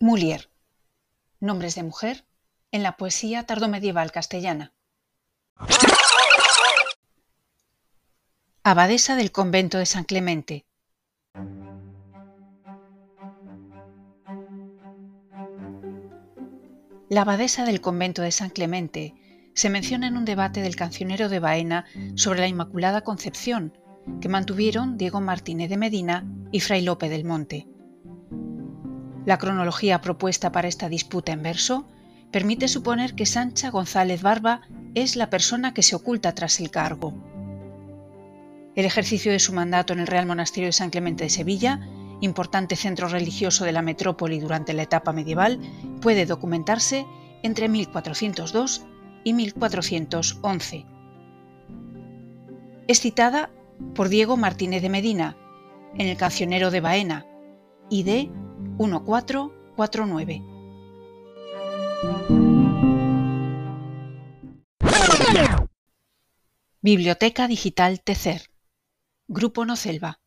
Mulier. Nombres de mujer en la poesía tardomedieval castellana. Abadesa del convento de San Clemente. La abadesa del convento de San Clemente se menciona en un debate del cancionero de Baena sobre la Inmaculada Concepción, que mantuvieron Diego Martínez de Medina y Fray Lope del Monte. La cronología propuesta para esta disputa en verso permite suponer que Sancha González Barba es la persona que se oculta tras el cargo. El ejercicio de su mandato en el Real Monasterio de San Clemente de Sevilla, importante centro religioso de la metrópoli durante la etapa medieval, puede documentarse entre 1402 y 1411. Es citada por Diego Martínez de Medina en el Cancionero de Baena, ID 1449. Biblioteca Digital Tecer. Grupo No Selva.